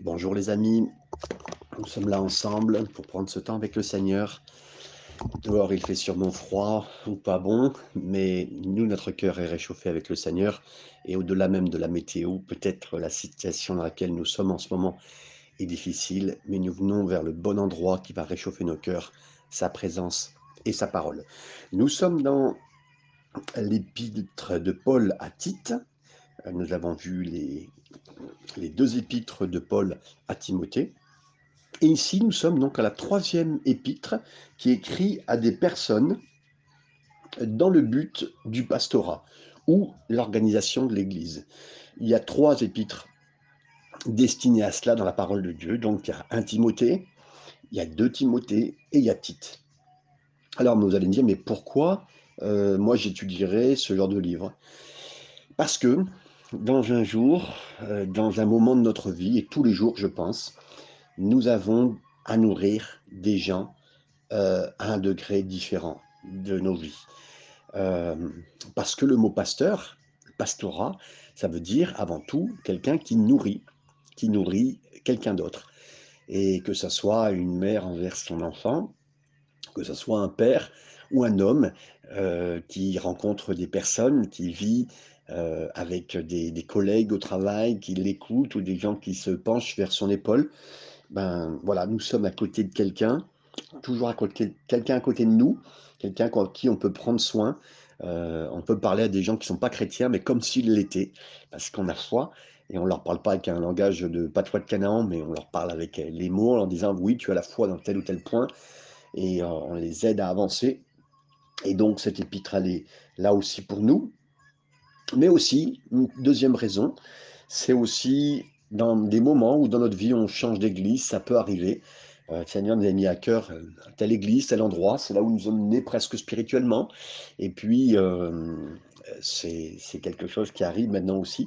Bonjour les amis, nous sommes là ensemble pour prendre ce temps avec le Seigneur. Dehors il fait sûrement froid ou pas bon, mais nous notre cœur est réchauffé avec le Seigneur et au-delà même de la météo, peut-être la situation dans laquelle nous sommes en ce moment est difficile, mais nous venons vers le bon endroit qui va réchauffer nos cœurs, sa présence et sa parole. Nous sommes dans l'épître de Paul à Tite. Nous avons vu les deux épîtres de Paul à Timothée. Et ici, nous sommes donc à la troisième épître qui est écrit à des personnes dans le but du pastorat ou l'organisation de l'Église. Il y a trois épîtres destinées à cela dans la parole de Dieu. Donc il y a un Timothée, il y a deux Timothée et il y a Tite. Alors vous allez me dire, mais pourquoi euh, moi j'étudierais ce genre de livre? Parce que dans un jour, euh, dans un moment de notre vie, et tous les jours, je pense, nous avons à nourrir des gens euh, à un degré différent de nos vies. Euh, parce que le mot pasteur, pastorat, ça veut dire avant tout quelqu'un qui nourrit, qui nourrit quelqu'un d'autre. Et que ce soit une mère envers son enfant, que ce soit un père ou un homme qui rencontre des personnes, qui vit euh, avec des, collègues au travail qui l'écoutent ou des gens qui se penchent vers son épaule. Ben voilà, nous sommes à côté de quelqu'un, toujours à côté quelqu'un à côté de nous, quelqu'un qui on peut prendre soin. Euh, on peut parler à des gens qui ne sont pas chrétiens, mais comme s'ils l'étaient, parce qu'on a foi. Et on ne leur parle pas avec un langage de patois de Canaan, mais on leur parle avec les mots en disant oui, tu as la foi dans tel ou tel point. Et euh, on les aide à avancer. Et donc cette épître, elle est là aussi pour nous, mais aussi, une deuxième raison, c'est aussi dans des moments où dans notre vie on change d'église, ça peut arriver. Euh, le Seigneur nous a mis à cœur euh, telle église, tel endroit, c'est là où nous sommes nés presque spirituellement. Et puis, euh, c'est quelque chose qui arrive maintenant aussi,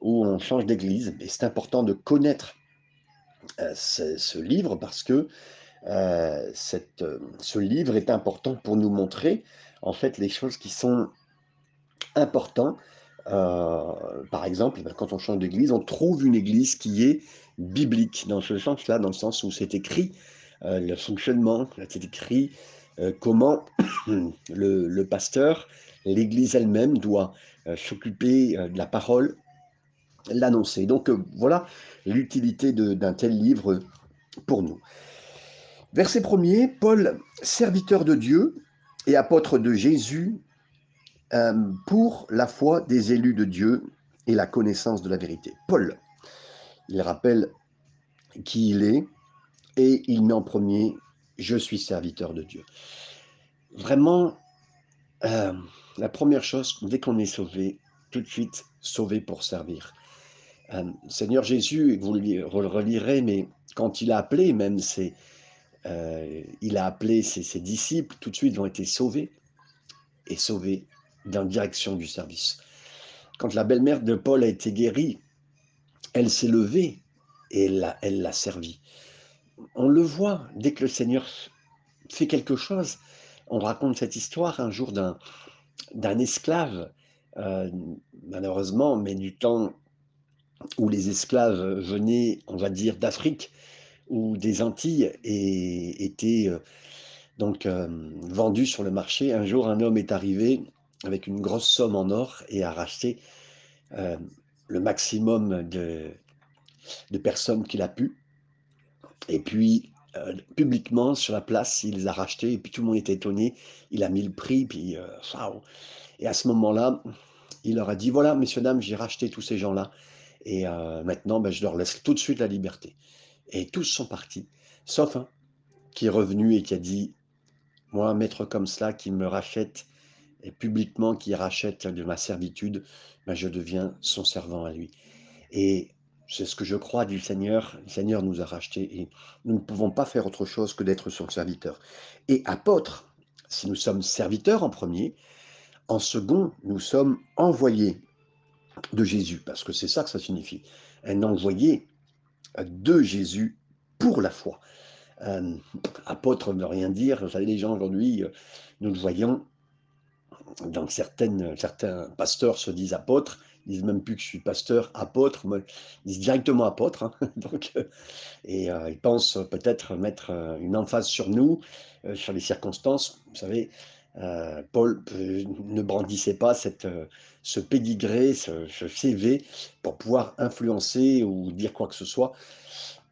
où on change d'église. Et c'est important de connaître ce, ce, livre parce que ce livre est important pour nous montrer en fait les choses qui sont importantes euh, par exemple, ben, quand on change d'église, on trouve une église qui est biblique, dans ce sens-là, dans le sens où c'est écrit euh, le fonctionnement, c'est écrit euh, comment le, pasteur, l'église elle-même doit s'occuper de la parole, l'annoncer. Donc voilà l'utilité d'un tel livre pour nous. Verset premier, Paul, serviteur de Dieu et apôtre de Jésus, euh, pour la foi des élus de Dieu et la connaissance de la vérité. Paul, il rappelle qui il est et il met en premier Je suis serviteur de Dieu. Vraiment, euh, la première chose, dès qu'on est sauvé, tout de suite sauvé pour servir. Euh, Seigneur Jésus, vous le relirez, mais quand il a appelé, même c'est, il a appelé ses, ses disciples, tout de suite ils ont été sauvés et sauvés dans direction du service. Quand la belle-mère de Paul a été guérie, elle s'est levée et elle l'a servi. On le voit, dès que le Seigneur fait quelque chose, on raconte cette histoire un jour d'un esclave, euh, malheureusement, mais du temps où les esclaves venaient, on va dire, d'Afrique ou des Antilles et étaient euh, donc euh, vendus sur le marché. Un jour, un homme est arrivé avec une grosse somme en or et a racheté euh, le maximum de, personnes qu'il a pu. Et puis, euh, publiquement, sur la place, il les a rachetés, et puis tout le monde était étonné. Il a mis le prix, puis euh, Et à ce moment-là, il leur a dit, voilà, messieurs, dames, j'ai racheté tous ces gens-là, et maintenant, ben, je leur laisse tout de suite la liberté. Et tous sont partis, sauf un qui est revenu et qui a dit, moi, un maître comme cela, qui me rachète et publiquement qui rachète de ma servitude, ben je deviens son servant à lui. Et c'est ce que je crois du Seigneur. Le Seigneur nous a rachetés et nous ne pouvons pas faire autre chose que d'être son serviteur. Et apôtre, si nous sommes serviteurs en premier, en second, nous sommes envoyés de Jésus, parce que c'est ça que ça signifie. Un envoyé de Jésus pour la foi. Euh, apôtre ne veut rien dire. Vous savez, les gens aujourd'hui, nous le voyons, donc certaines, certains pasteurs se disent apôtres, Ils disent même plus que je suis pasteur, apôtre, ils disent directement apôtre. Hein. Donc, euh, et euh, ils pensent peut-être mettre une emphase sur nous, sur les circonstances. Vous savez, Paul ne brandissait pas cette, ce pédigré, ce, ce, CV pour pouvoir influencer ou dire quoi que ce soit.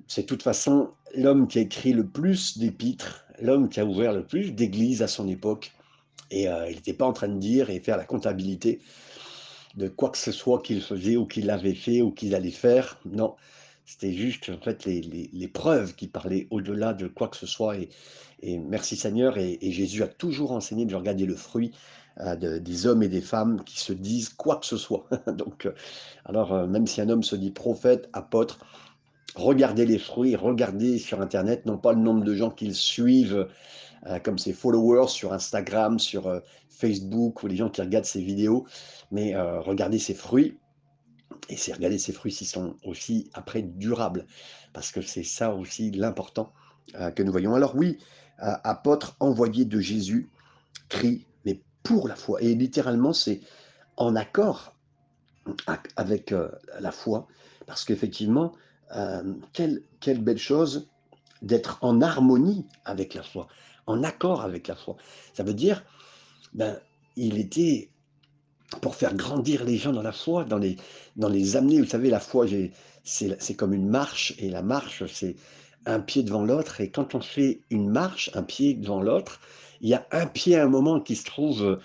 C'est de toute façon l'homme qui a écrit le plus d'épîtres, l'homme qui a ouvert le plus d'églises à son époque. Et euh, il n'était pas en train de dire et faire la comptabilité de quoi que ce soit qu'il faisait ou qu'il avait fait ou qu'il allait faire. Non, c'était juste en fait les, les, preuves qui parlaient au-delà de quoi que ce soit. Et, merci Seigneur. Et, Jésus a toujours enseigné de regarder le fruit euh, des hommes et des femmes qui se disent quoi que ce soit. Donc, euh, alors même si un homme se dit prophète, apôtre, regardez les fruits, regardez sur Internet, non pas le nombre de gens qu'ils suivent comme ses followers sur Instagram, sur euh, Facebook, ou les gens qui regardent ses vidéos, mais euh, regardez ses fruits, et c'est regarder ses fruits s'ils sont aussi après durables, parce que c'est ça aussi l'important que nous voyons. Alors oui, apôtre envoyé de Jésus, crie, mais pour la foi, et littéralement c'est en accord avec la foi, parce qu'effectivement, euh, quelle, quelle belle chose d'être en harmonie avec la foi, en accord avec la foi. Ça veut dire, ben, il était pour faire grandir les gens dans la foi, dans les, dans les amener. Vous savez, la foi, c'est comme une marche, et la marche, c'est un pied devant l'autre. Et quand on fait une marche, un pied devant l'autre, il y a un pied à un moment qui se trouve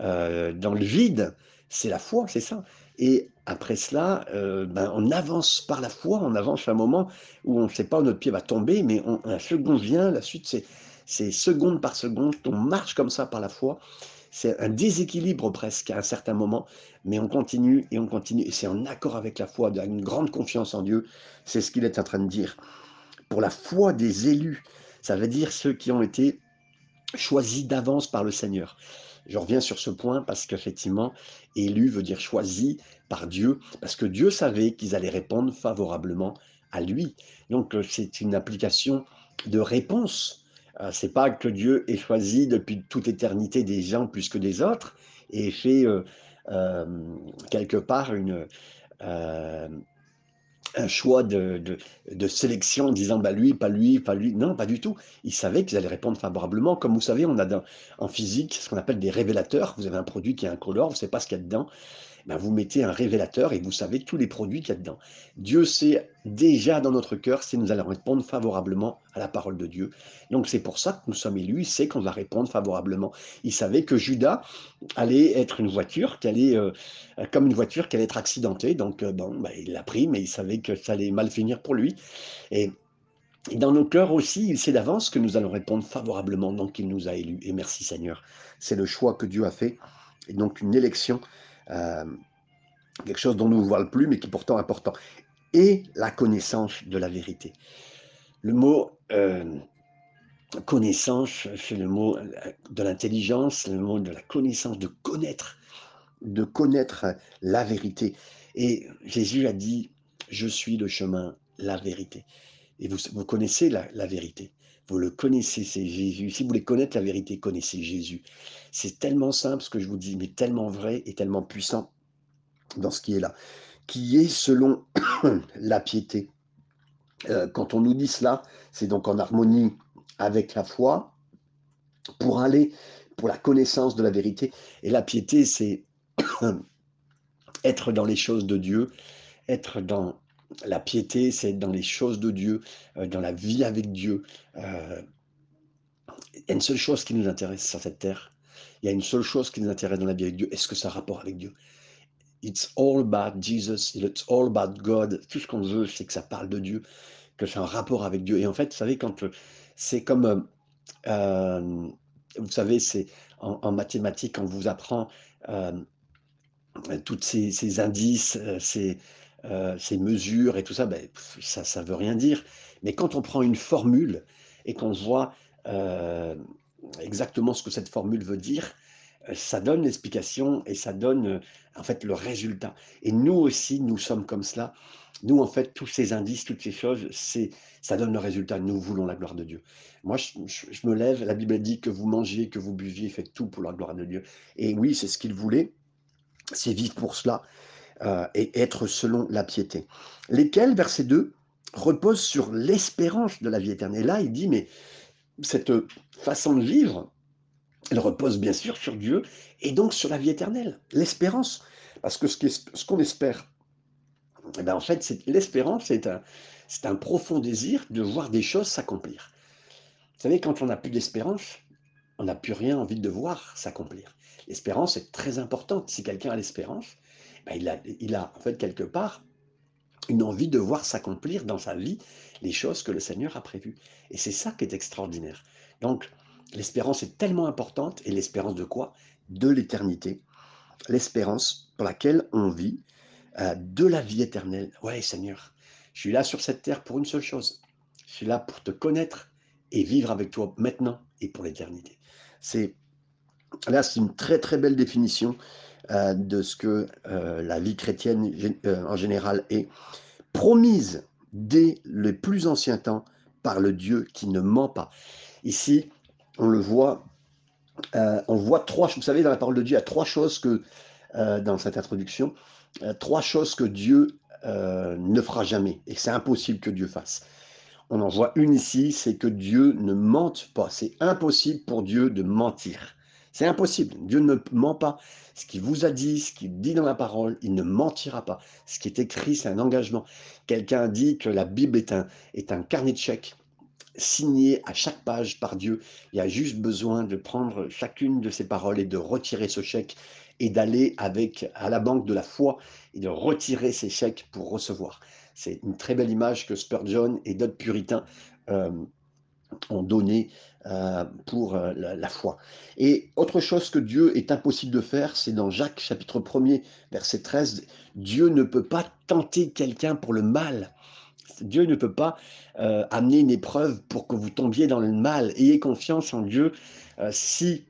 euh, dans le vide. C'est la foi, c'est ça. Et après cela, euh, ben, on avance par la foi, on avance à un moment où on ne sait pas où notre pied va tomber, mais un second vient, la suite c'est seconde par seconde, on marche comme ça par la foi. C'est un déséquilibre presque à un certain moment, mais on continue et on continue, et c'est en accord avec la foi, une grande confiance en Dieu. C'est ce qu'il est en train de dire. Pour la foi des élus, ça veut dire ceux qui ont été choisis d'avance par le Seigneur. Je reviens sur ce point parce qu'effectivement, élu veut dire choisi par Dieu, parce que Dieu savait qu'ils allaient répondre favorablement à lui. Donc euh, c'est une application de réponse. Euh, c'est pas que Dieu ait choisi depuis toute éternité des gens plus que des autres et fait euh, quelque part un choix de, sélection en disant bah lui, pas lui, pas lui. Non, pas du tout. Ils savaient qu'ils allaient répondre favorablement. Comme vous savez, on a dans, en physique ce qu'on appelle des révélateurs. Vous avez un produit qui est incolore, vous ne savez pas ce qu'il y a dedans. Ben, vous mettez un révélateur et vous savez tous les produits qu'il y a dedans. Dieu sait déjà dans notre cœur si nous allons répondre favorablement à la parole de Dieu. Donc c'est pour ça que nous sommes élus, il sait qu'on va répondre favorablement. Il savait que Judas allait être une voiture, qu'elle euh, comme une voiture qui allait être accidentée. Donc euh, bon, ben, il l'a pris, mais il savait que ça allait mal finir pour lui. Et dans nos cœurs aussi, il sait d'avance que nous allons répondre favorablement, donc il nous a élus. Et merci Seigneur. C'est le choix que Dieu a fait. Et donc une élection euh, quelque chose dont nous ne voyons plus, mais qui est pourtant important, et la connaissance de la vérité. Le mot euh, connaissance, c'est le mot de l'intelligence, le mot de la connaissance, de connaître, de connaître la vérité. Et Jésus a dit, je suis le chemin, la vérité. Et vous, vous connaissez la, la vérité. Vous le connaissez, c'est Jésus. Si vous voulez connaître la vérité, connaissez Jésus. C'est tellement simple ce que je vous dis, mais tellement vrai et tellement puissant dans ce qui est là, qui est selon la piété. Euh, quand on nous dit cela, c'est donc en harmonie avec la foi pour aller pour la connaissance de la vérité. Et la piété, c'est être dans les choses de Dieu, être dans la piété, c'est dans les choses de Dieu, euh, dans la vie avec Dieu. Euh, il y a une seule chose qui nous intéresse sur cette terre. Il y a une seule chose qui nous intéresse dans la vie avec Dieu. Est-ce que ça a rapport avec Dieu? It's all about Jesus, it's all about God. Tout ce qu'on veut, c'est que ça parle de Dieu, que c'est un rapport avec Dieu. Et en fait, vous savez, quand euh, c'est comme, vous savez, c'est en, mathématiques, on vous apprend tous ces, ces, indices, ces, euh, mesures et tout ça, ben, ça ne veut rien dire. Mais quand on prend une formule et qu'on voit euh, exactement ce que cette formule veut dire, euh, ça donne l'explication et ça donne en fait le résultat. Et nous aussi, nous sommes comme cela. Nous, en fait, tous ces indices, toutes ces choses, c'est, ça donne le résultat. Nous voulons la gloire de Dieu. Moi, je, je, me lève, la Bible dit que vous mangiez, que vous buviez, faites tout pour la gloire de Dieu. Et oui, c'est ce qu'il voulait, c'est vivre pour cela. euh, et être selon la piété. Lesquels, verset 2, reposent sur l'espérance de la vie éternelle? Et là, il dit, mais cette façon de vivre, elle repose bien sûr sur Dieu et donc sur la vie éternelle, l'espérance. Parce que ce qu'on espère, eh bien en fait, l'espérance, c'est un, profond désir de voir des choses s'accomplir. Vous savez, quand on n'a plus d'espérance, on n'a plus rien envie de voir s'accomplir. L'espérance est très importante. Si quelqu'un a l'espérance, ben il, a, il a en fait quelque part une envie de voir s'accomplir dans sa vie les choses que le Seigneur a prévues. Et c'est ça qui est extraordinaire. Donc, l'espérance est tellement importante. Et l'espérance de quoi? De l'éternité. L'espérance pour laquelle on vit euh, de la vie éternelle. Ouais, Seigneur, je suis là sur cette terre pour une seule chose. Je suis là pour te connaître et vivre avec toi maintenant et pour l'éternité. C'est là, c'est une très très belle définition euh, de ce que euh, la vie chrétienne euh, en général est promise dès les plus anciens temps par le Dieu qui ne ment pas. Ici, on le voit, on voit trois, vous savez, dans la parole de Dieu, il y a trois choses que, dans cette introduction, trois choses que Dieu ne fera jamais et c'est impossible que Dieu fasse on en voit une ici, c'est que Dieu ne mente pas. C'est impossible pour Dieu de mentir. C'est impossible. Dieu ne ment pas. Ce qu'il vous a dit, ce qu'il dit dans la parole, il ne mentira pas. Ce qui est écrit, c'est un engagement. Quelqu'un dit que la Bible est un, est un carnet de chèques signé à chaque page par Dieu. Il y a juste besoin de prendre chacune de ces paroles et de retirer ce chèque et d'aller avec à la banque de la foi et de retirer ces chèques pour recevoir. C'est une très belle image que Spurgeon et d'autres puritains euh, ont donnée euh, pour euh, la, foi. Et autre chose que Dieu est impossible de faire, c'est dans Jacques chapitre 1er, verset 13, Dieu ne peut pas tenter quelqu'un pour le mal. Dieu ne peut pas amener une épreuve pour que vous tombiez dans le mal. Ayez confiance en Dieu. si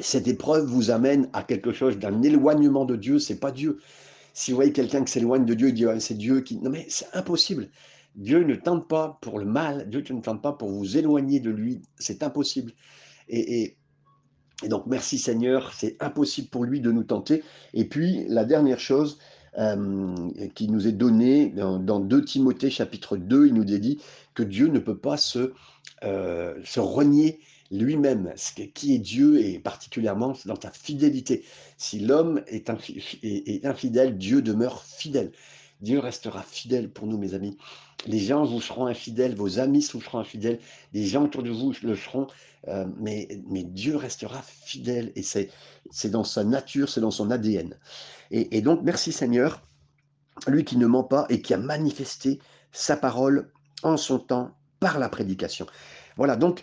cette épreuve vous amène à quelque chose d'un éloignement de Dieu, c'est pas Dieu. Si vous voyez quelqu'un qui s'éloigne de Dieu, il dit c'est Dieu qui. Non, mais c'est impossible. Dieu ne tente pas pour le mal, Dieu ne tente pas pour vous éloigner de lui. C'est impossible. Et, donc, merci Seigneur, c'est impossible pour lui de nous tenter. Et puis, la dernière chose euh, qui nous est donnée dans, dans 2 Timothée chapitre 2, il nous dit que Dieu ne peut pas se, euh, se renier lui-même, qui est Dieu et particulièrement dans sa fidélité. Si l'homme est, infidèle, Dieu demeure fidèle. Dieu restera fidèle pour nous, mes amis. Les gens vous seront infidèles, vos amis vous seront infidèles, les gens autour de vous le seront, euh, mais, mais Dieu restera fidèle et c'est dans sa nature, c'est dans son ADN. Et, et donc, merci Seigneur, lui qui ne ment pas et qui a manifesté sa parole en son temps par la prédication. Voilà, donc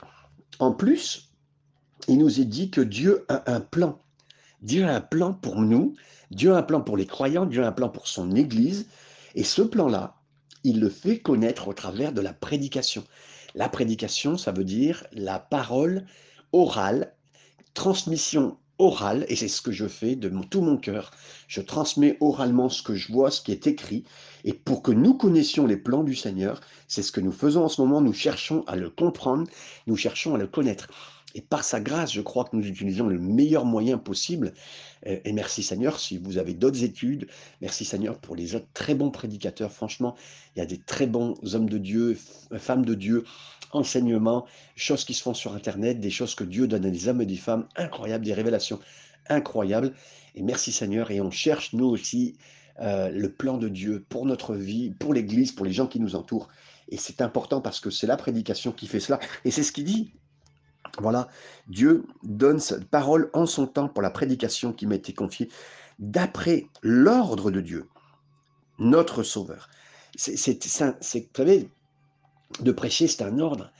en plus, il nous est dit que Dieu a un plan. Dieu a un plan pour nous, Dieu a un plan pour les croyants, Dieu a un plan pour son Église. Et ce plan-là, il le fait connaître au travers de la prédication. La prédication, ça veut dire la parole orale, transmission orale, et c'est ce que je fais de tout mon cœur. Je transmets oralement ce que je vois, ce qui est écrit, et pour que nous connaissions les plans du Seigneur, c'est ce que nous faisons en ce moment, nous cherchons à le comprendre, nous cherchons à le connaître. Et par sa grâce, je crois que nous utilisons le meilleur moyen possible. Euh, et merci Seigneur, si vous avez d'autres études, merci Seigneur pour les autres très bons prédicateurs. Franchement, il y a des très bons hommes de Dieu, femmes de Dieu, enseignements, choses qui se font sur Internet, des choses que Dieu donne à des hommes et des femmes incroyables, des révélations incroyables. Et merci Seigneur. Et on cherche, nous aussi, euh, le plan de Dieu pour notre vie, pour l'Église, pour les gens qui nous entourent. Et c'est important parce que c'est la prédication qui fait cela. Et c'est ce qu'il dit voilà, Dieu donne sa parole en son temps pour la prédication qui m'a été confiée, d'après l'ordre de Dieu, notre Sauveur. C'est, vous savez, de prêcher, c'est un ordre.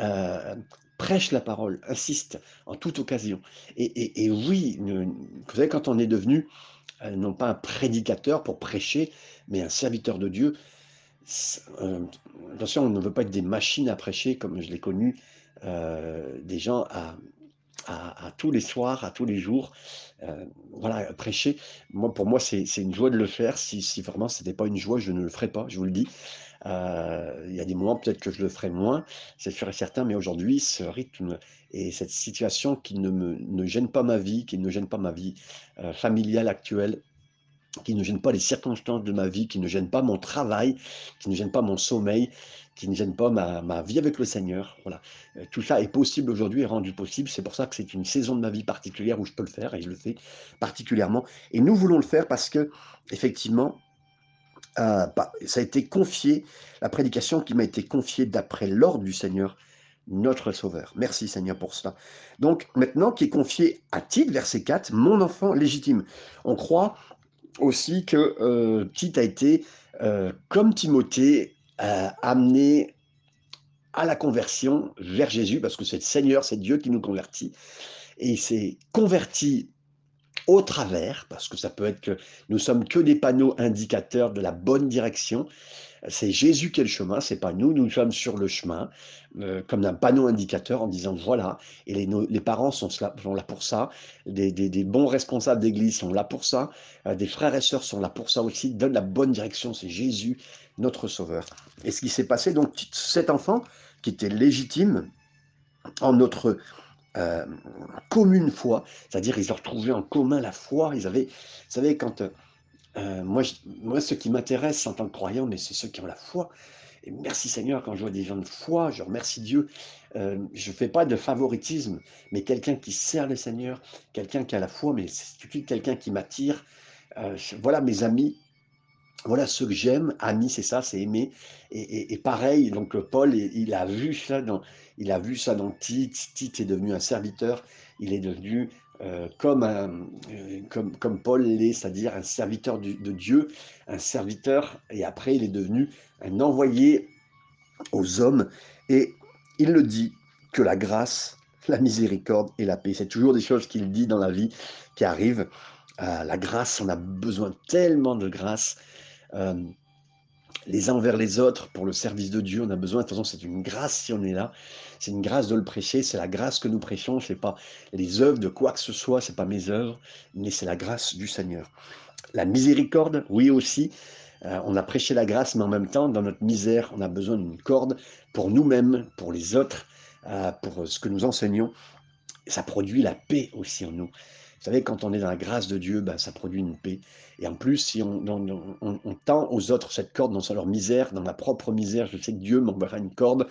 Euh, prêche la parole, insiste en toute occasion. Et, oui, vous savez, quand on est devenu euh, non pas un prédicateur pour prêcher, mais un serviteur de Dieu, euh, attention, on ne veut pas être des machines à prêcher comme je l'ai connu euh, des gens à, tous les soirs, à tous les jours, euh, voilà, prêcher. Moi, pour moi, c'est une joie de le faire. Si, vraiment ce n'était pas une joie, je ne le ferais pas, je vous le dis. Euh, il y a des moments peut-être que je le ferai moins, c'est sûr et certain, mais aujourd'hui, ce rythme et cette situation qui ne, me, ne gêne pas ma vie, qui ne gêne pas ma vie familiale actuelle, qui ne gêne pas les circonstances de ma vie, qui ne gêne pas mon travail, qui ne gêne pas mon sommeil, qui ne gêne pas ma, vie avec le Seigneur. Voilà. Euh, tout ça est possible aujourd'hui et rendu possible. C'est pour ça que c'est une saison de ma vie particulière où je peux le faire et je le fais particulièrement. Et nous voulons le faire parce que, effectivement, euh, bah, ça a été confié, la prédication qui m'a été confiée d'après l'ordre du Seigneur, notre Sauveur. Merci Seigneur pour cela. Donc maintenant, qui est confié à Tite, verset 4, mon enfant légitime. On croit aussi que euh, Tite a été, euh, comme Timothée, euh, amené à la conversion vers Jésus, parce que c'est le Seigneur, c'est Dieu qui nous convertit. Et il s'est converti au travers, parce que ça peut être que nous sommes que des panneaux indicateurs de la bonne direction. C'est Jésus qui est le chemin, c'est pas nous, nous sommes sur le chemin, euh, comme un panneau indicateur en disant voilà, et les, parents sont là, pour ça, des bons responsables d'église sont là pour ça, euh, des frères et sœurs sont là pour ça aussi, donnent la bonne direction, c'est Jésus, notre sauveur. Et ce qui s'est passé, donc cet enfant qui était légitime en notre euh, commune foi, c'est-à-dire ils ont retrouvé en commun la foi, ils avaient, vous savez, quand euh, moi, moi, ce qui m'intéresse en tant que croyant, mais c'est ceux qui ont la foi. Et merci Seigneur, quand je vois des gens de foi, je remercie Dieu. Euh, je ne fais pas de favoritisme, mais quelqu'un qui sert le Seigneur, quelqu'un qui a la foi, mais c'est quelqu'un qui m'attire. voilà mes amis, voilà ce que j'aime, ami, c'est ça, c'est aimer. Et, pareil, donc Paul, il, a vu ça dans, il a vu ça dans Tite. Tite est devenu un serviteur. Il est devenu euh, comme, euh, comme, comme Paul l'est, c'est-à-dire un serviteur de Dieu, un serviteur. Et après, il est devenu un envoyé aux hommes. Et il le dit que la grâce, la miséricorde et la paix, c'est toujours des choses qu'il dit dans la vie qui arrivent. Euh, la grâce, on a besoin tellement de grâce. Euh, les uns envers les autres pour le service de Dieu. On a besoin, de toute façon, c'est une grâce si on est là. C'est une grâce de le prêcher, c'est la grâce que nous prêchons. Ce n'est pas les œuvres de quoi que ce soit, ce n'est pas mes œuvres, mais c'est la grâce du Seigneur. La miséricorde, oui aussi. Euh, on a prêché la grâce, mais en même temps, dans notre misère, on a besoin d'une corde pour nous-mêmes, pour les autres, euh, pour ce que nous enseignons. Ça produit la paix aussi en nous. Vous savez, quand on est dans la grâce de Dieu, ben, ça produit une paix. Et en plus, si on, tend aux autres cette corde dans leur misère, dans ma propre misère, je sais que Dieu m'enverra une corde,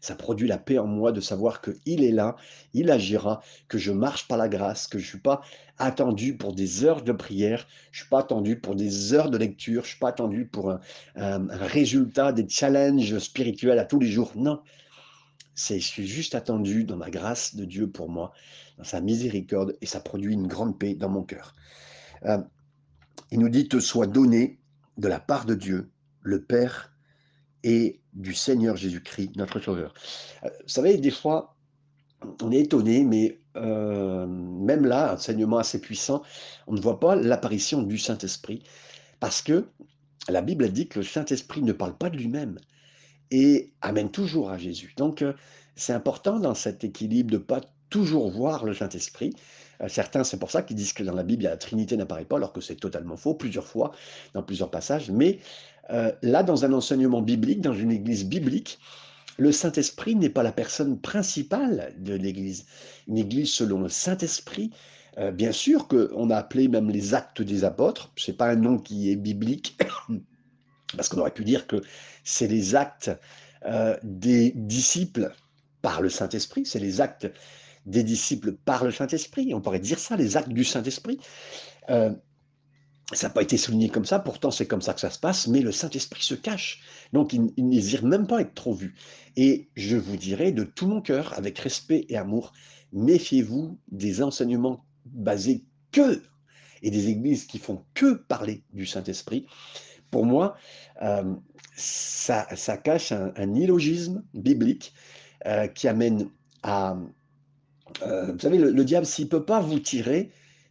ça produit la paix en moi de savoir qu'il est là, il agira, que je marche par la grâce, que je ne suis pas attendu pour des heures de prière, je ne suis pas attendu pour des heures de lecture, je ne suis pas attendu pour un, résultat, des challenges spirituels à tous les jours. Non, je suis juste attendu dans la grâce de Dieu pour moi, sa miséricorde, et ça produit une grande paix dans mon cœur. Euh, il nous dit, te soit donné de la part de Dieu, le Père et du Seigneur Jésus-Christ, notre Sauveur. Euh, vous savez, des fois, on est étonné, mais euh, même là, enseignement assez puissant, on ne voit pas l'apparition du Saint-Esprit, parce que la Bible a dit que le Saint-Esprit ne parle pas de lui-même et amène toujours à Jésus. Donc, euh, c'est important dans cet équilibre de ne pas toujours voir le Saint-Esprit, euh, certains, c'est pour ça qu'ils disent que dans la Bible, la Trinité n'apparaît pas, alors que c'est totalement faux, plusieurs fois, dans plusieurs passages. Mais euh, là, dans un enseignement biblique, dans une église biblique, le Saint-Esprit n'est pas la personne principale de l'église. Une église selon le Saint-Esprit, euh, bien sûr qu'on a appelé même les actes des apôtres, ce n'est pas un nom qui est biblique, parce qu'on aurait pu dire que c'est les actes des disciples par le Saint-Esprit, c'est les actes des disciples par le Saint-Esprit. On pourrait dire ça, les actes du Saint-Esprit. Euh, ça n'a pas été souligné comme ça, pourtant c'est comme ça que ça se passe, mais le Saint-Esprit se cache. Donc il, il n'hésite même pas être trop vu. Et je vous dirais de tout mon cœur, avec respect et amour, méfiez-vous des enseignements basés que, et des églises qui font que parler du Saint-Esprit. Pour moi, euh, ça, cache un, illogisme biblique euh, qui amène à, euh, vous savez, le, diable, s'il ne peut pas vous tirer,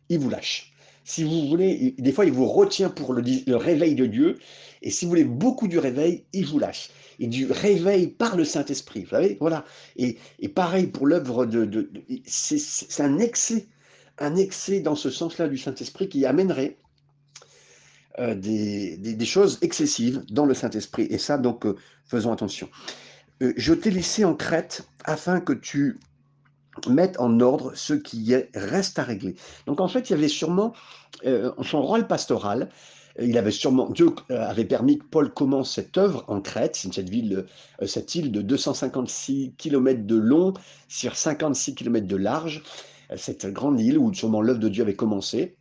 il vous lâche. Si vous voulez, des fois, il vous retient pour le, réveil de Dieu. Et si vous voulez beaucoup du réveil, il vous lâche. Et du réveil par le Saint-Esprit. Vous savez, voilà. Et, pareil pour l'œuvre de. c'est un excès, un excès dans ce sens-là du Saint-Esprit qui amènerait euh, des, choses excessives dans le Saint-Esprit. Et ça, donc, euh, faisons attention. je t'ai laissé en Crète afin que tu mettre en ordre ce qui reste à régler. Donc en fait, il y avait sûrement euh, son rôle pastoral, il avait sûrement, Dieu avait permis que Paul commence cette œuvre en Crète, cette, ville, cette île de 256 km de long sur 56 km de large, cette grande île où sûrement l'œuvre de Dieu avait commencé.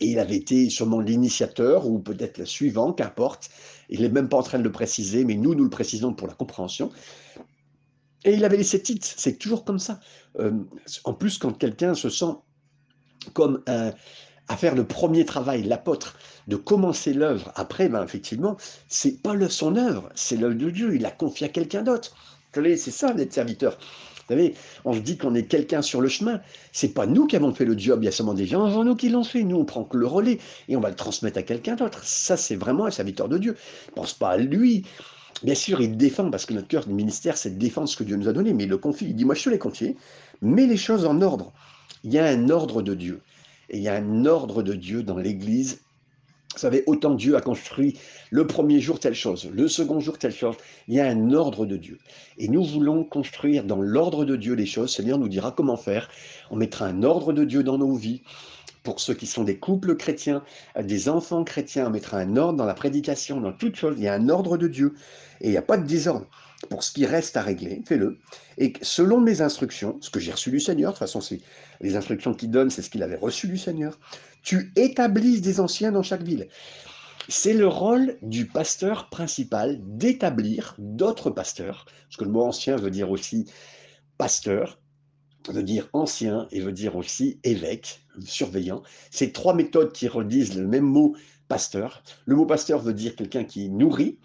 Et il avait été sûrement l'initiateur, ou peut-être le suivant, qu'importe. Il n'est même pas en train de le préciser, mais nous, nous le précisons pour la compréhension. Et il avait laissé titre, c'est toujours comme ça. Euh, en plus, quand quelqu'un se sent comme à faire le premier travail, l'apôtre, de commencer l'œuvre, après, ben, effectivement, c'est pas le, son œuvre, c'est l'œuvre de Dieu, il l'a confié à quelqu'un d'autre. C'est ça d'être serviteur. Vous savez, on se dit qu'on est quelqu'un sur le chemin. C'est pas nous qui avons fait le job, il y a seulement des gens avant nous qui l'ont fait. Nous, on prend que le relais et on va le transmettre à quelqu'un d'autre. Ça, c'est vraiment un serviteur de Dieu. Il pense pas à lui. Bien sûr, il défend, parce que notre cœur du ministère, c'est de défendre ce que Dieu nous a donné, mais il le confie. Il dit, moi, je te l'ai confié, mets les choses en ordre. Il y a un ordre de Dieu. Et il y a un ordre de Dieu dans l'Église vous savez, autant Dieu a construit le premier jour telle chose, le second jour telle chose. Il y a un ordre de Dieu. Et nous voulons construire dans l'ordre de Dieu les choses. Seigneur nous dira comment faire. On mettra un ordre de Dieu dans nos vies. Pour ceux qui sont des couples chrétiens, des enfants chrétiens, on mettra un ordre dans la prédication, dans toute chose. Il y a un ordre de Dieu. Et il n'y a pas de désordre. Pour ce qui reste à régler, fais-le. Et selon mes instructions, ce que j'ai reçu du Seigneur, de toute façon, c'est les instructions qu'il donne, c'est ce qu'il avait reçu du Seigneur tu établisses des anciens dans chaque ville. C'est le rôle du pasteur principal d'établir d'autres pasteurs, parce que le mot ancien veut dire aussi pasteur, veut dire ancien et veut dire aussi évêque, surveillant. C'est trois méthodes qui redisent le même mot pasteur. Le mot pasteur veut dire quelqu'un qui nourrit.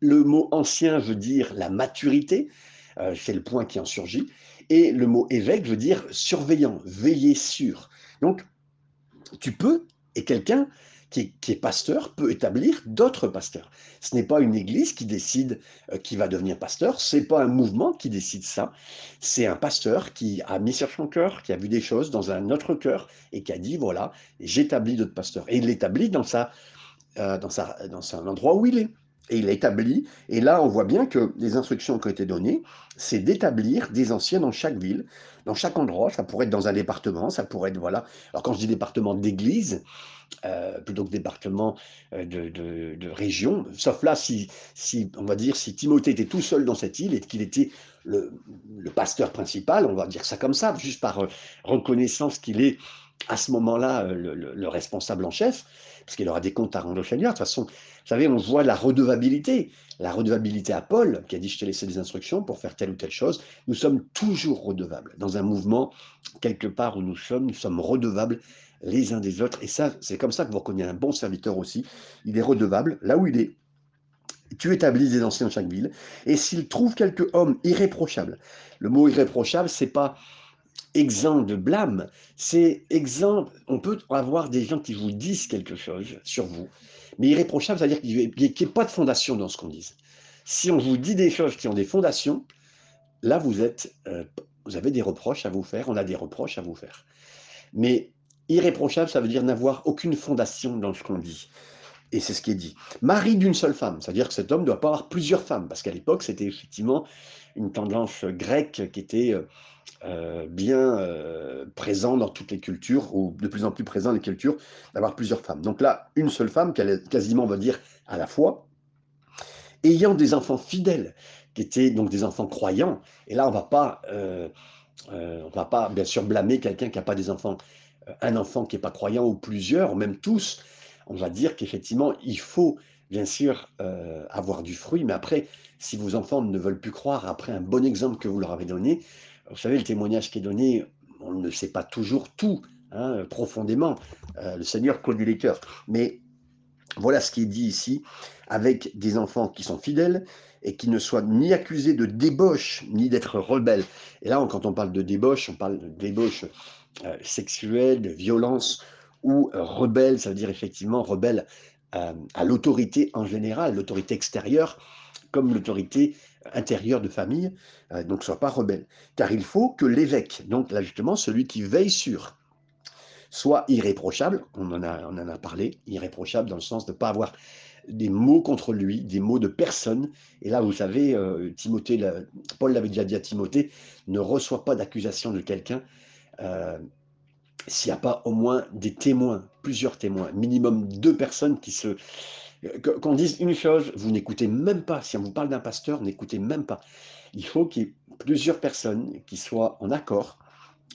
Le mot ancien veut dire la maturité, euh, c'est le point qui en surgit. Et le mot évêque veut dire surveillant, veiller sur. Donc, tu peux, et quelqu'un qui, est pasteur peut établir d'autres pasteurs. Ce n'est pas une église qui décide euh, qui va devenir pasteur, c'est pas un mouvement qui décide ça, c'est un pasteur qui a mis sur son cœur, qui a vu des choses dans un autre cœur et qui a dit voilà, j'établis d'autres pasteurs. Et il l'établit dans sa, euh, dans sa, dans un endroit où il est. Et il établi, et là on voit bien que les instructions qui ont été données, c'est d'établir des anciens dans chaque ville, dans chaque endroit, ça pourrait être dans un département, ça pourrait être, voilà, alors quand je dis département d'église, euh, plutôt que département euh, de, région, sauf là, si, si, on va dire, si Timothée était tout seul dans cette île et qu'il était le, pasteur principal, on va dire ça comme ça, juste par euh, reconnaissance qu'il est à ce moment-là le, responsable en chef, parce qu'il aura des comptes à rendre au Seigneur. De toute façon, vous savez, on voit la redevabilité. La redevabilité à Paul, qui a dit, je t'ai laissé des instructions pour faire telle ou telle chose. Nous sommes toujours redevables. Dans un mouvement, quelque part où nous sommes, nous sommes redevables les uns des autres. Et ça, c'est comme ça que vous reconnaissez un bon serviteur aussi. Il est redevable là où il est. Tu établis des anciens de chaque ville. Et s'il trouve quelques hommes irréprochables, le mot irréprochable, c'est pas exempt de blâme, c'est exempt, on peut avoir des gens qui vous disent quelque chose sur vous, mais irréprochable, c'est-à-dire qu'il n'y ait pas de fondation dans ce qu'on dit. Si on vous dit des choses qui ont des fondations, là, vous, êtes, euh, vous avez des reproches à vous faire, on a des reproches à vous faire. Mais irréprochable, ça veut dire n'avoir aucune fondation dans ce qu'on dit. Et c'est ce qui est dit. Mari d'une seule femme, c'est-à-dire que cet homme ne doit pas avoir plusieurs femmes, parce qu'à l'époque, c'était effectivement une tendance grecque qui était euh, euh, bien euh, présent dans toutes les cultures, ou de plus en plus présent dans les cultures, d'avoir plusieurs femmes. Donc là, une seule femme, quasiment, on va dire, à la fois, ayant des enfants fidèles, qui étaient donc des enfants croyants. Et là, on va pas, on va pas bien sûr blâmer quelqu'un qui n'a pas des enfants, un enfant qui n'est pas croyant ou plusieurs, ou même tous, on va dire qu'effectivement, il faut bien sûr euh, avoir du fruit, mais après, si vos enfants ne veulent plus croire, après un bon exemple que vous leur avez donné, vous savez, le témoignage qui est donné, on ne sait pas toujours tout, hein, profondément. Euh, le Seigneur connaît les cœurs. Mais voilà ce qui est dit ici, avec des enfants qui sont fidèles et qui ne soient ni accusés de débauche, ni d'être rebelles. Et là, quand on parle de débauche, on parle de débauche sexuelle, de violence, ou euh, rebelle, ça veut dire effectivement rebelle euh, à, l'autorité en général, l'autorité extérieure, comme l'autorité intérieure de famille, euh, donc soit pas rebelle. Car il faut que l'évêque, donc là justement celui qui veille sur, soit irréprochable, on en a, on en a parlé, irréprochable dans le sens de ne pas avoir des mots contre lui, des mots de personne. Et là, vous savez, Timothée, Paul l'avait déjà dit à Timothée, ne reçoit pas d'accusation de quelqu'un s'il n'y a pas au moins des témoins, plusieurs témoins, minimum deux personnes qui se... Qu'on dise une chose, vous n'écoutez même pas, si on vous parle d'un pasteur, n'écoutez même pas. Il faut qu'il y ait plusieurs personnes qui soient en accord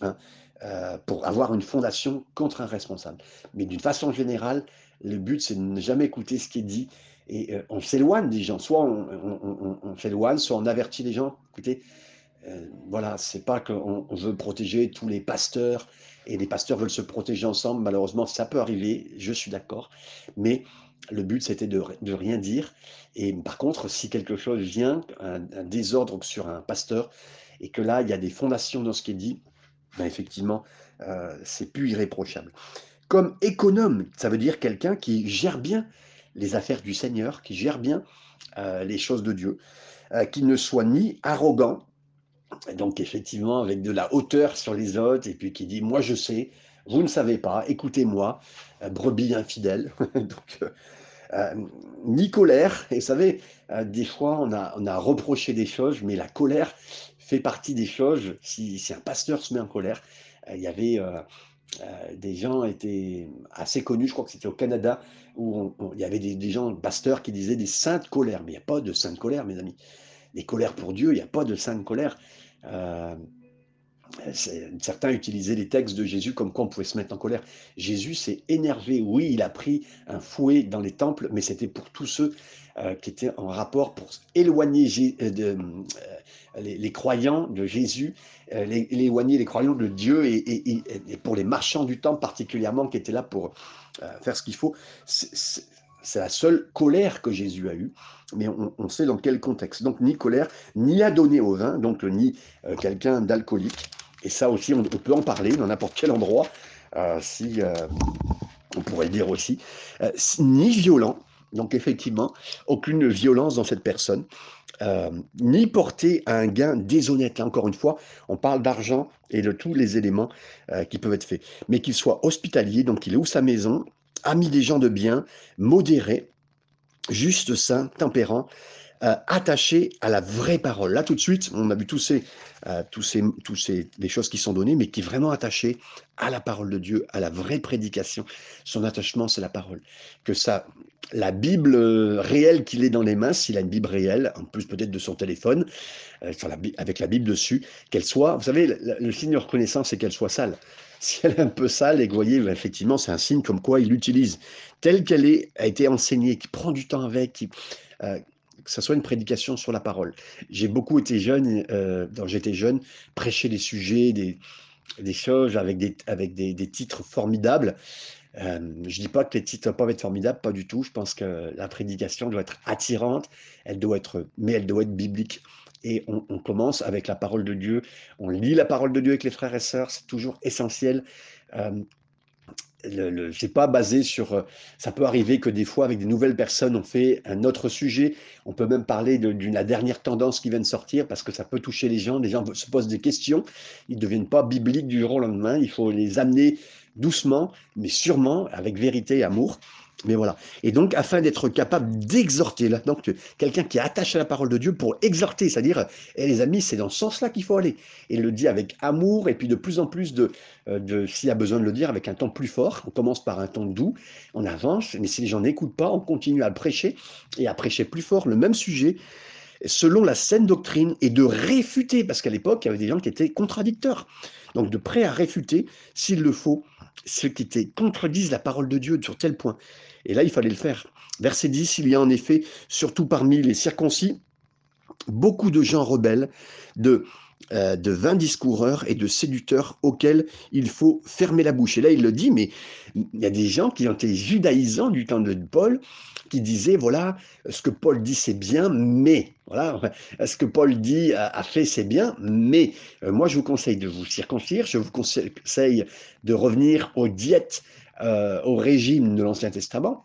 hein, euh, pour avoir une fondation contre un responsable. Mais d'une façon générale, le but, c'est de ne jamais écouter ce qui est dit. Et euh, on s'éloigne des gens. Soit on, s'éloigne, soit on avertit les gens. Écoutez, euh, voilà, c'est pas qu'on veut protéger tous les pasteurs et les pasteurs veulent se protéger ensemble. Malheureusement, ça peut arriver, je suis d'accord. Mais le but, c'était de, rien dire. Et par contre, si quelque chose vient, un, désordre sur un pasteur, et que là, il y a des fondations dans ce qui est dit, ben effectivement, euh, c'est plus irréprochable. Comme économe, ça veut dire quelqu'un qui gère bien les affaires du Seigneur, qui gère bien euh, les choses de Dieu, qui ne soit ni arrogant, donc effectivement avec de la hauteur sur les autres, et puis qui dit, moi je sais, vous ne savez pas, écoutez-moi, euh, brebis infidèle. donc, ni colère, et vous savez, des fois on a, on a reproché des choses, mais la colère fait partie des choses, si, un pasteur se met en colère, il y avait euh, des gens étaient assez connus, je crois que c'était au Canada, où il y avait des, gens, pasteurs, qui disaient des saintes colères. Mais il n'y a pas de sainte colère, mes amis. Des colères pour Dieu, il n'y a pas de sainte colère. Euh, certains utilisaient les textes de Jésus comme quoi on pouvait se mettre en colère. Jésus s'est énervé. Oui, il a pris un fouet dans les temples, mais c'était pour tous ceux euh, qui étaient en rapport pour éloigner de, les, croyants de Jésus, euh, les, éloigner les croyants de Dieu et, pour les marchands du temple particulièrement qui étaient là pour euh, faire ce qu'il faut. C'est la seule colère que Jésus a eue, mais on, sait dans quel contexte. Donc ni colère, ni à donner au vin, donc ni euh, quelqu'un d'alcoolique. Et ça aussi, on, peut en parler dans n'importe quel endroit, si on pourrait dire aussi, ni violent. Donc effectivement, aucune violence dans cette personne. Euh, ni porter à un gain déshonnête. Là, encore une fois, on parle d'argent et de tous les éléments euh, qui peuvent être faits. Mais qu'il soit hospitalier, donc il où sa maison, ami des gens de bien, modéré, juste, saint, tempérant, euh, attaché à la vraie parole. Là, tout de suite, on a vu tous ces, les choses qui sont données, mais qui est vraiment attaché à la parole de Dieu, à la vraie prédication. Son attachement, c'est la parole. Que ça, la Bible euh, réelle qu'il est dans les mains, s'il a une Bible réelle, en plus peut-être de son téléphone, euh, avec la Bible dessus, qu'elle soit, vous savez, le, signe de reconnaissance, c'est qu'elle soit sale. Si elle est un peu sale, et vous voyez, ben, effectivement, c'est un signe comme quoi il l'utilise telle qu'elle est, a été enseignée, qui prend du temps avec, euh, que ce soit une prédication sur la parole. J'ai beaucoup été jeune, quand j'étais jeune, prêcher des sujets, des, choses avec des titres formidables. Je dis pas que les titres peuvent être formidables, pas du tout. Je pense que la prédication doit être attirante, elle doit être, mais elle doit être biblique. Et on, commence avec la parole de Dieu. On lit la parole de Dieu avec les frères et sœurs, c'est toujours essentiel. Euh, le, c'est pas basé sur. Euh, ça peut arriver que des fois, avec des nouvelles personnes, on fait un autre sujet. On peut même parler d'une la dernière tendance qui vient de sortir parce que ça peut toucher les gens. Les gens se posent des questions. Ils ne deviennent pas bibliques du jour au lendemain. Il faut les amener doucement, mais sûrement, avec vérité et amour. Mais voilà. Et donc, afin d'être capable d'exhorter, là, donc quelqu'un qui est attaché à la parole de Dieu pour exhorter, c'est-à-dire, eh, les amis, c'est dans ce sens-là qu'il faut aller. Et le dit avec amour, et puis de plus en plus de, euh, s'il y a besoin de le dire, avec un ton plus fort. On commence par un ton doux, on avance, mais si les gens n'écoutent pas, on continue à prêcher et à prêcher plus fort le même sujet selon la saine doctrine et de réfuter, parce qu'à l'époque, il y avait des gens qui étaient contradicteurs. Donc de prêt à réfuter, s'il le faut, ceux qui étaient, contredisent la parole de Dieu sur tel point. Et là, il fallait le faire. Verset 10, il y a en effet, surtout parmi les circoncis, beaucoup de gens rebelles, de, euh, de vains discoureurs et de séducteurs auxquels il faut fermer la bouche. Et là, il le dit, mais il y a des gens qui ont été judaïsants du temps de Paul, qui disaient, voilà, ce que Paul dit, c'est bien, mais, voilà, ce que Paul dit, a, fait, c'est bien, mais euh, moi, je vous conseille de vous circoncire, je vous conseille de revenir aux diètes, euh, au régime de l'Ancien Testament,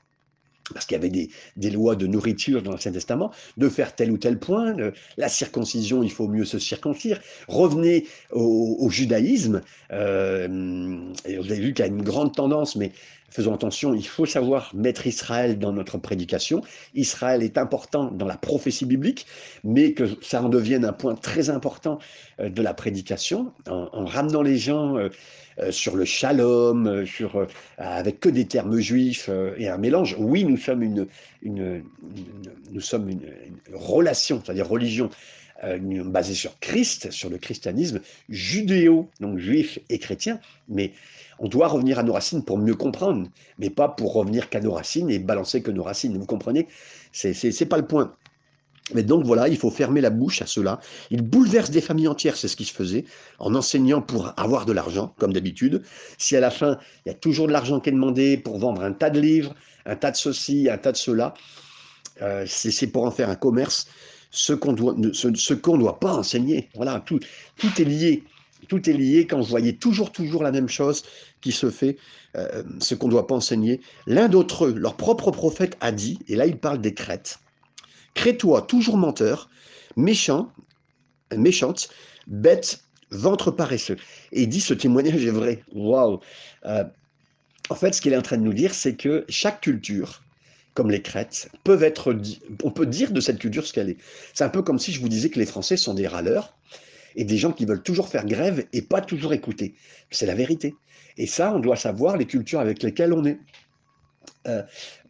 parce qu'il y avait des, lois de nourriture dans l'Ancien Testament, de faire tel ou tel point, la circoncision, il faut mieux se circoncire, revenez au, judaïsme, euh, et vous avez vu qu'il y a une grande tendance, mais faisons attention, il faut savoir mettre Israël dans notre prédication. Israël est important dans la prophétie biblique, mais que ça en devienne un point très important euh, de la prédication, en, ramenant les gens euh, euh, sur le shalom, sur, avec que des termes juifs et un mélange. Oui, nous sommes une, une, nous sommes une, relation, c'est-à-dire religion, basée sur Christ, sur le christianisme judéo, donc juif et chrétien, mais on doit revenir à nos racines pour mieux comprendre, mais pas pour revenir qu'à nos racines et balancer que nos racines. Vous comprenez? C'est pas le point. Mais donc voilà, il faut fermer la bouche à cela. Il bouleverse des familles entières, c'est ce qui se faisait, en enseignant pour avoir de l'argent, comme d'habitude. Si à la fin, il y a toujours de l'argent qui est demandé pour vendre un tas de livres, un tas de ceci, un tas de cela, euh, c'est pour en faire un commerce. Ce qu'on qu'on doit pas enseigner, voilà, tout, tout est lié. Tout est lié quand vous voyez toujours, toujours la même chose qui se fait, euh, ce qu'on ne doit pas enseigner. L'un d'entre eux, leur propre prophète, a dit, et là il parle des crêtes, crée-toi toujours menteur, méchant, méchante, bête, ventre paresseux. Et il dit ce témoignage est vrai. Waouh euh, En fait, ce qu'il est en train de nous dire, c'est que chaque culture, comme les crêtes, peuvent être, on peut dire de cette culture ce qu'elle est. C'est un peu comme si je vous disais que les Français sont des râleurs et des gens qui veulent toujours faire grève et pas toujours écouter. C'est la vérité. Et ça, on doit savoir les cultures avec lesquelles on est. Euh,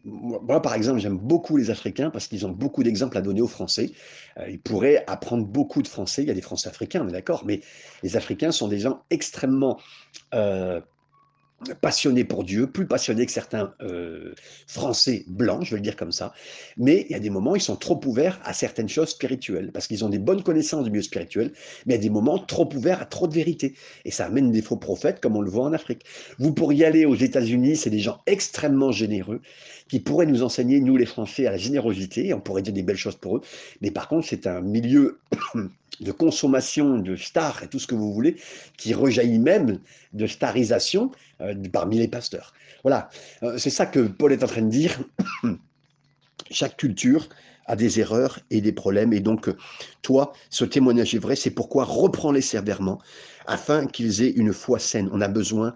moi, par exemple, j'aime beaucoup les Africains parce qu'ils ont beaucoup d'exemples à donner aux Français. Euh, ils pourraient apprendre beaucoup de Français. Il y a des Français africains, on est d'accord, mais les Africains sont des gens extrêmement euh, passionnés pour Dieu, plus passionnés que certains euh, Français blancs, je vais le dire comme ça. Mais il y a des moments, ils sont trop ouverts à certaines choses spirituelles, parce qu'ils ont des bonnes connaissances du milieu spirituel, mais il y a des moments trop ouverts à trop de vérité. Et ça amène des faux prophètes, comme on le voit en Afrique. Vous pourriez aller aux États-Unis, c'est des gens extrêmement généreux, qui pourraient nous enseigner, nous les Français, à la générosité, on pourrait dire des belles choses pour eux. Mais par contre, c'est un milieu de consommation de stars et tout ce que vous voulez, qui rejaillit même de starisation euh, parmi les pasteurs. Voilà, euh, c'est ça que Paul est en train de dire. Chaque culture a des erreurs et des problèmes, et donc toi, ce témoignage est vrai, c'est pourquoi reprends-les sévèrement, afin qu'ils aient une foi saine. On a besoin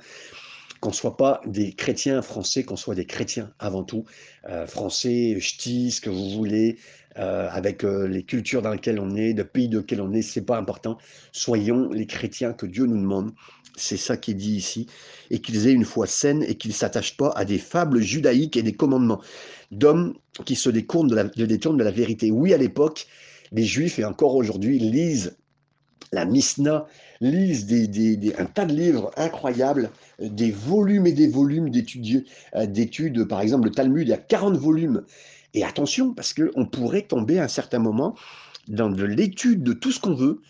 qu'on ne soit pas des chrétiens français, qu'on soit des chrétiens avant tout, euh, français, ch'tis, ce que vous voulez, euh, avec euh, les cultures dans lesquelles on est, le pays de lequel on est, c'est pas important. Soyons les chrétiens que Dieu nous demande. C'est ça qui est dit ici. Et qu'ils aient une foi saine et qu'ils ne s'attachent pas à des fables judaïques et des commandements d'hommes qui se détournent de, la, détournent de la vérité. Oui, à l'époque, les Juifs, et encore aujourd'hui, lisent la Mishnah, lisent des, un tas de livres incroyables, des volumes et des volumes d'études, euh, d'études, par exemple le Talmud, il y a 40 volumes. Et attention, parce qu'on pourrait tomber à un certain moment dans de l'étude de tout ce qu'on veut,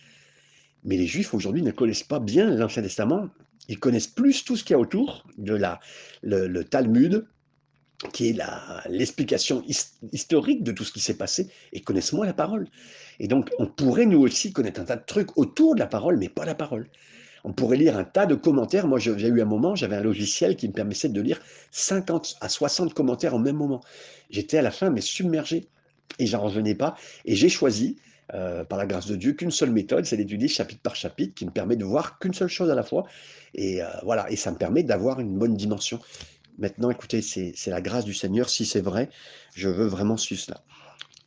mais les Juifs aujourd'hui ne connaissent pas bien l'Ancien Testament, ils connaissent plus tout ce qu'il y a autour de la, le, Talmud, qui est l'explication historique de tout ce qui s'est passé, et connaissent moins la parole. Et donc, on pourrait nous aussi connaître un tas de trucs autour de la parole, mais pas la parole. On pourrait lire un tas de commentaires. Moi, j'ai eu un moment, j'avais un logiciel qui me permettait de lire 50 à 60 commentaires au même moment. J'étais à la fin, mais submergé. Et j'en revenais pas. Et j'ai choisi, euh, par la grâce de Dieu, qu'une seule méthode, c'est d'étudier chapitre par chapitre, qui me permet de voir qu'une seule chose à la fois. Et euh, voilà, et ça me permet d'avoir une bonne dimension. Maintenant, écoutez, c'est la grâce du Seigneur. Si c'est vrai, je veux vraiment suivre cela.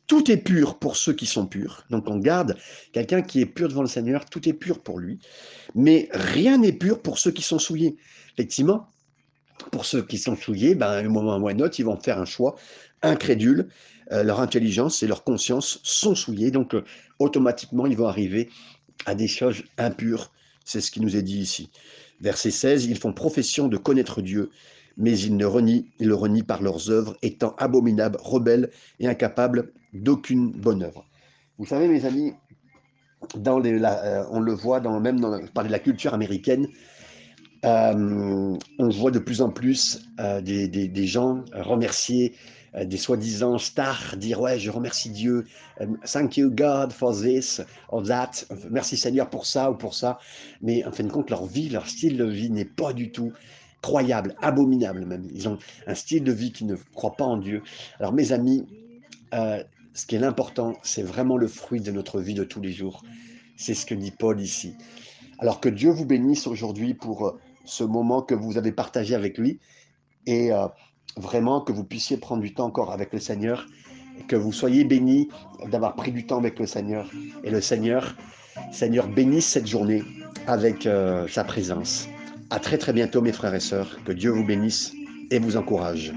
Tout est pur pour ceux qui sont purs. Donc on garde quelqu'un qui est pur devant le Seigneur, tout est pur pour lui. Mais rien n'est pur pour ceux qui sont souillés. Effectivement, pour ceux qui sont souillés, ben, un moment ou à un autre, ils vont faire un choix incrédule. Euh, leur intelligence et leur conscience sont souillées. Donc euh, automatiquement, ils vont arriver à des choses impures. C'est ce qui nous est dit ici. Verset 16, ils font profession de connaître Dieu, mais ils, ne renient, ils le renient par leurs œuvres, étant abominables, rebelles et incapables d'aucune bonne œuvre. Vous savez, mes amis, euh, on le voit dans, même dans, par la culture américaine, euh, on voit de plus en plus euh, des, gens remercier des soi-disant stars, dire ouais, je remercie Dieu, thank you God for this or that, merci Seigneur pour ça ou pour ça. Mais en fin de compte, leur vie, leur style de vie n'est pas du tout croyable, abominable même. Ils ont un style de vie qui ne croit pas en Dieu. Alors mes amis, euh, ce qui est l'important, c'est vraiment le fruit de notre vie de tous les jours. C'est ce que dit Paul ici. Alors que Dieu vous bénisse aujourd'hui pour euh, ce moment que vous avez partagé avec lui et euh, vraiment que vous puissiez prendre du temps encore avec le Seigneur, et que vous soyez bénis d'avoir pris du temps avec le Seigneur et le Seigneur, Seigneur bénisse cette journée avec sa présence. À très très bientôt mes frères et sœurs. Que Dieu vous bénisse et vous encourage.